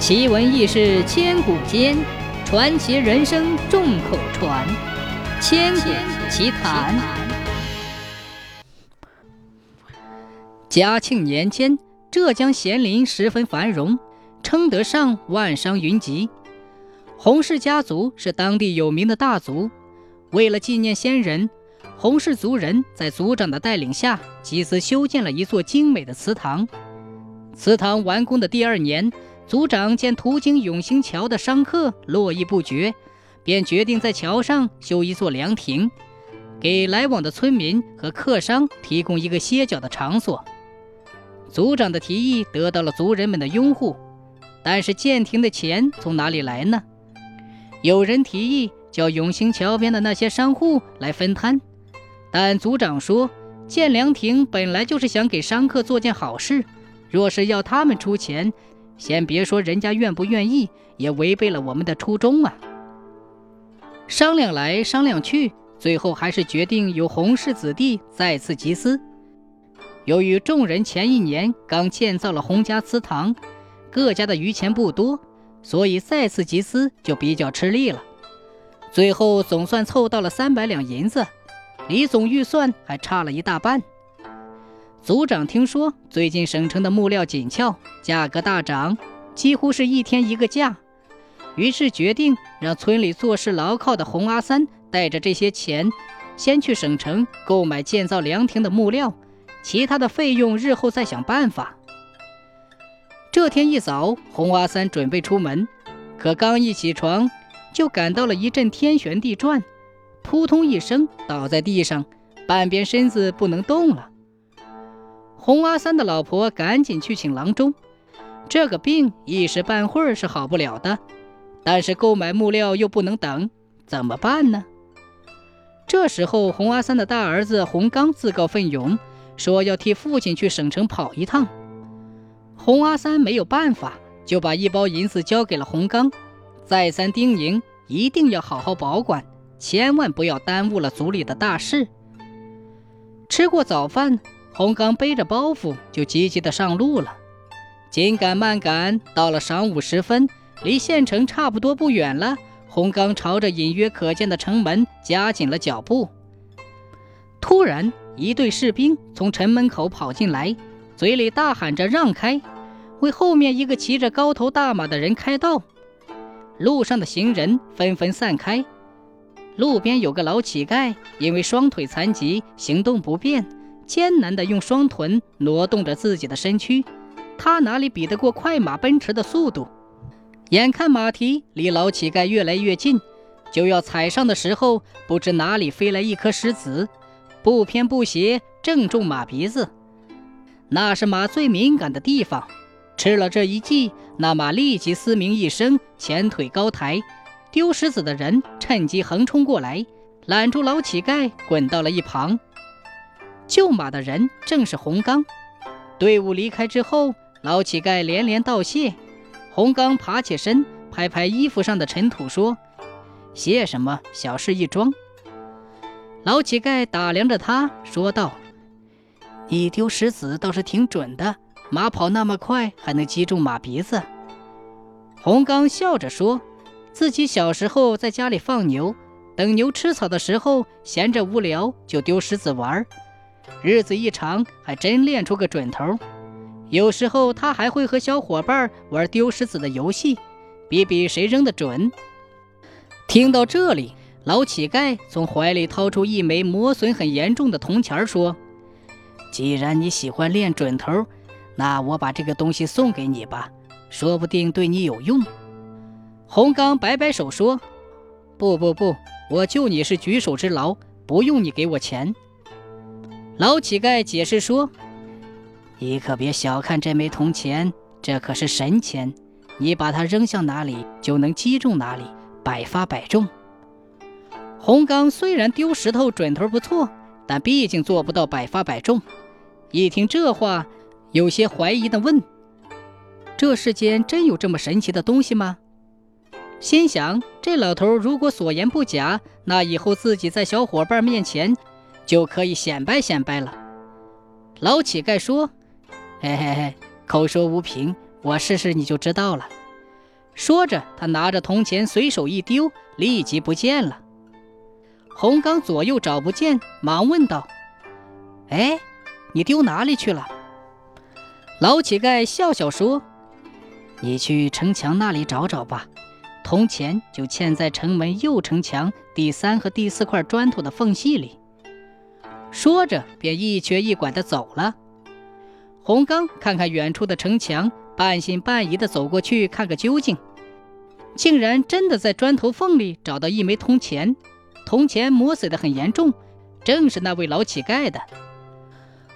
奇闻异事千古间，传奇人生众口传。千古奇谈。嘉庆年间，浙江咸宁十分繁荣，称得上万商云集。洪氏家族是当地有名的大族，为了纪念先人，洪氏族人在族长的带领下，集资修建了一座精美的祠堂。祠堂完工的第二年。族长见途经永兴桥的商客络绎不绝，便决定在桥上修一座凉亭，给来往的村民和客商提供一个歇脚的场所。族长的提议得到了族人们的拥护，但是建亭的钱从哪里来呢？有人提议叫永兴桥边的那些商户来分摊，但族长说，建凉亭本来就是想给商客做件好事，若是要他们出钱。先别说人家愿不愿意，也违背了我们的初衷啊！商量来商量去，最后还是决定由洪氏子弟再次集资。由于众人前一年刚建造了洪家祠堂，各家的余钱不多，所以再次集资就比较吃力了。最后总算凑到了三百两银子，离总预算还差了一大半。族长听说最近省城的木料紧俏，价格大涨，几乎是一天一个价，于是决定让村里做事牢靠的洪阿三带着这些钱，先去省城购买建造凉亭的木料，其他的费用日后再想办法。这天一早，洪阿三准备出门，可刚一起床，就感到了一阵天旋地转，扑通一声倒在地上，半边身子不能动了。洪阿三的老婆赶紧去请郎中，这个病一时半会儿是好不了的，但是购买木料又不能等，怎么办呢？这时候，洪阿三的大儿子洪刚自告奋勇，说要替父亲去省城跑一趟。洪阿三没有办法，就把一包银子交给了洪刚，再三叮咛一定要好好保管，千万不要耽误了族里的大事。吃过早饭。洪刚背着包袱就急急地上路了，紧赶慢赶，到了晌午时分，离县城差不多不远了。洪刚朝着隐约可见的城门加紧了脚步。突然，一队士兵从城门口跑进来，嘴里大喊着“让开”，为后面一个骑着高头大马的人开道。路上的行人纷纷散开。路边有个老乞丐，因为双腿残疾，行动不便。艰难地用双臀挪动着自己的身躯，他哪里比得过快马奔驰的速度？眼看马蹄离老乞丐越来越近，就要踩上的时候，不知哪里飞来一颗石子，不偏不斜正中马鼻子。那是马最敏感的地方，吃了这一计，那马立即嘶鸣一声，前腿高抬。丢石子的人趁机横冲过来，揽住老乞丐，滚到了一旁。救马的人正是洪刚。队伍离开之后，老乞丐连连道谢。洪刚爬起身，拍拍衣服上的尘土，说：“谢什么？小事一桩。”老乞丐打量着他，说道：“你丢石子倒是挺准的，马跑那么快，还能击中马鼻子。”洪刚笑着说：“自己小时候在家里放牛，等牛吃草的时候，闲着无聊就丢石子玩儿。”日子一长，还真练出个准头。有时候他还会和小伙伴玩丢石子的游戏，比比谁扔得准。听到这里，老乞丐从怀里掏出一枚磨损很严重的铜钱，说：“既然你喜欢练准头，那我把这个东西送给你吧，说不定对你有用。”洪刚摆摆手说：“不不不，我救你是举手之劳，不用你给我钱。”老乞丐解释说：“你可别小看这枚铜钱，这可是神钱，你把它扔向哪里，就能击中哪里，百发百中。”洪刚虽然丢石头准头不错，但毕竟做不到百发百中。一听这话，有些怀疑地问：“这世间真有这么神奇的东西吗？”心想：这老头如果所言不假，那以后自己在小伙伴面前……就可以显摆显摆了。老乞丐说：“嘿嘿嘿，口说无凭，我试试你就知道了。说着，他拿着铜钱随手一丢，立即不见了。洪刚左右找不见，忙问道：“哎，你丢哪里去了？”老乞丐笑笑说：“你去城墙那里找找吧，铜钱就嵌在城门右城墙第三和第四块砖头的缝隙里。”说着，便一瘸一拐地走了。洪刚看看远处的城墙，半信半疑地走过去看个究竟，竟然真的在砖头缝里找到一枚铜钱，铜钱磨损得很严重，正是那位老乞丐的。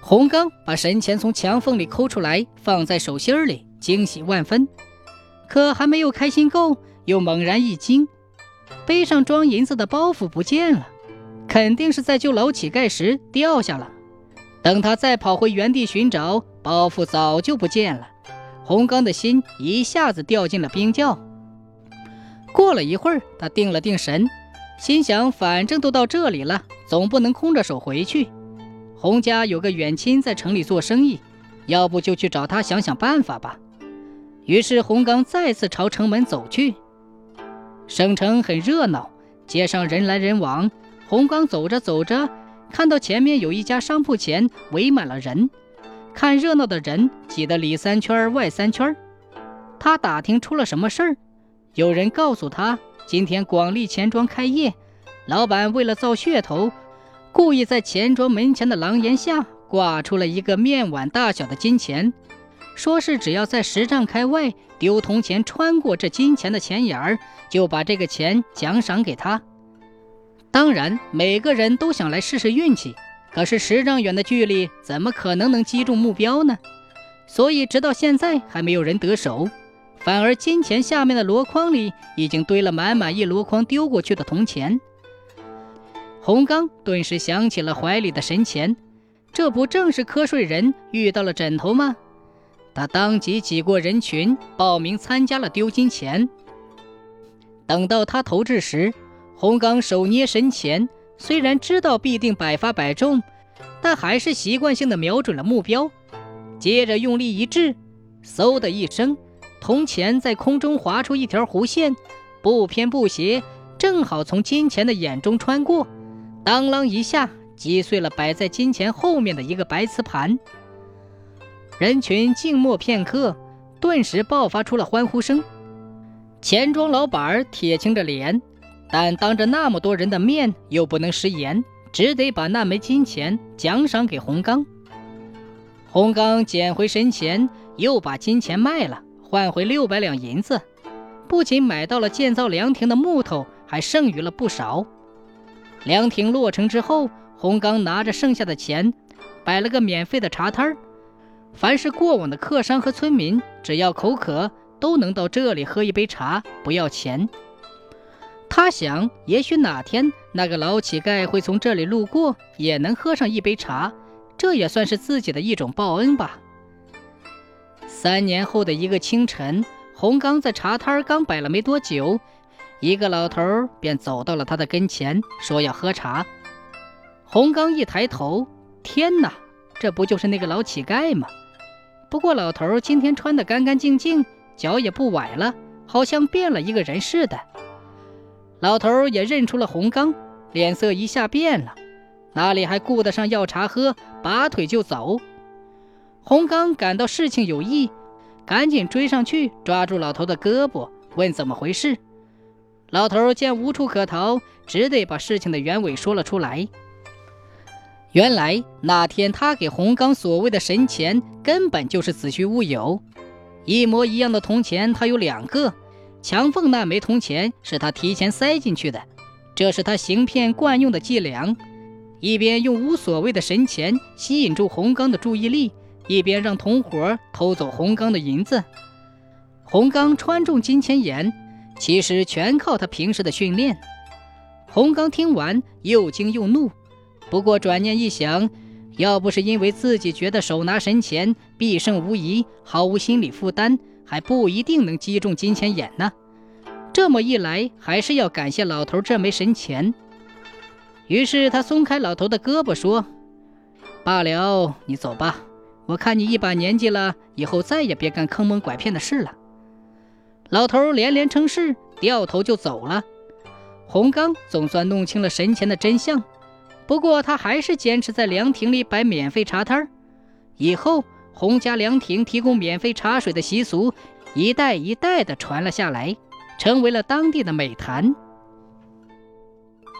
洪刚把神钱从墙缝里抠出来，放在手心里，惊喜万分。可还没有开心够，又猛然一惊，背上装银子的包袱不见了，肯定是在救老乞丐时掉下了。等他再跑回原地寻找，包袱早就不见了。洪刚的心一下子掉进了冰窖。过了一会儿，他定了定神，心想：反正都到这里了，总不能空着手回去。洪家有个远亲在城里做生意，要不就去找他想想办法吧。于是洪刚再次朝城门走去。省城很热闹，街上人来人往。洪刚走着走着，看到前面有一家商铺前围满了人，看热闹的人挤得里三圈外三圈。他打听出了什么事儿，有人告诉他，今天广利钱庄开业，老板为了造噱头。故意在钱庄门前的廊檐下挂出了一个面碗大小的金钱，说是只要在十丈开外丢铜钱穿过这金钱的钱眼儿，就把这个钱奖赏给他。当然，每个人都想来试试运气，可是十丈远的距离怎么可能能击中目标呢？所以直到现在还没有人得手，反而金钱下面的箩筐里已经堆了满满一箩筐丢过去的铜钱。洪刚顿时想起了怀里的神钱，这不正是瞌睡人遇到了枕头吗？他当即挤过人群，报名参加了丢金钱。等到他投掷时，洪刚手捏神钱，虽然知道必定百发百中，但还是习惯性的瞄准了目标，接着用力一掷，嗖的一声，铜钱在空中划出一条弧线，不偏不斜，正好从金钱的眼中穿过。当啷一下，击碎了摆在金钱后面的一个白瓷盘。人群静默片刻，顿时爆发出了欢呼声。钱庄老板铁青着脸，但当着那么多人的面又不能食言，只得把那枚金钱奖赏给洪刚。洪刚捡回神钱，又把金钱卖了，换回六百两银子，不仅买到了建造凉亭的木头，还剩余了不少。凉亭落成之后，洪刚拿着剩下的钱，摆了个免费的茶摊儿。凡是过往的客商和村民，只要口渴，都能到这里喝一杯茶，不要钱。他想，也许哪天那个老乞丐会从这里路过，也能喝上一杯茶，这也算是自己的一种报恩吧。三年后的一个清晨，洪刚在茶摊刚摆了没多久。一个老头便走到了他的跟前，说要喝茶。洪刚一抬头，天哪，这不就是那个老乞丐吗？不过老头今天穿得干干净净，脚也不崴了，好像变了一个人似的。老头也认出了洪刚，脸色一下变了，哪里还顾得上要茶喝，拔腿就走。洪刚感到事情有异，赶紧追上去，抓住老头的胳膊，问怎么回事。老头见无处可逃，只得把事情的原委说了出来。原来那天他给洪刚所谓的神钱，根本就是子虚乌有。一模一样的铜钱，他有两个，墙缝那枚铜钱是他提前塞进去的，这是他行骗惯用的伎俩。一边用无所谓的神钱吸引住洪刚的注意力，一边让同伙偷走洪刚的银子。洪刚穿中金钱眼。其实全靠他平时的训练。洪刚听完又惊又怒，不过转念一想，要不是因为自己觉得手拿神钱必胜无疑，毫无心理负担，还不一定能击中金钱眼呢。这么一来，还是要感谢老头这枚神钱。于是他松开老头的胳膊，说：“罢了，你走吧。我看你一把年纪了，以后再也别干坑蒙拐骗的事了。”老头连连称是，掉头就走了。洪刚总算弄清了神钱的真相，不过他还是坚持在凉亭里摆免费茶摊儿。以后，洪家凉亭提供免费茶水的习俗一代一代的传了下来，成为了当地的美谈。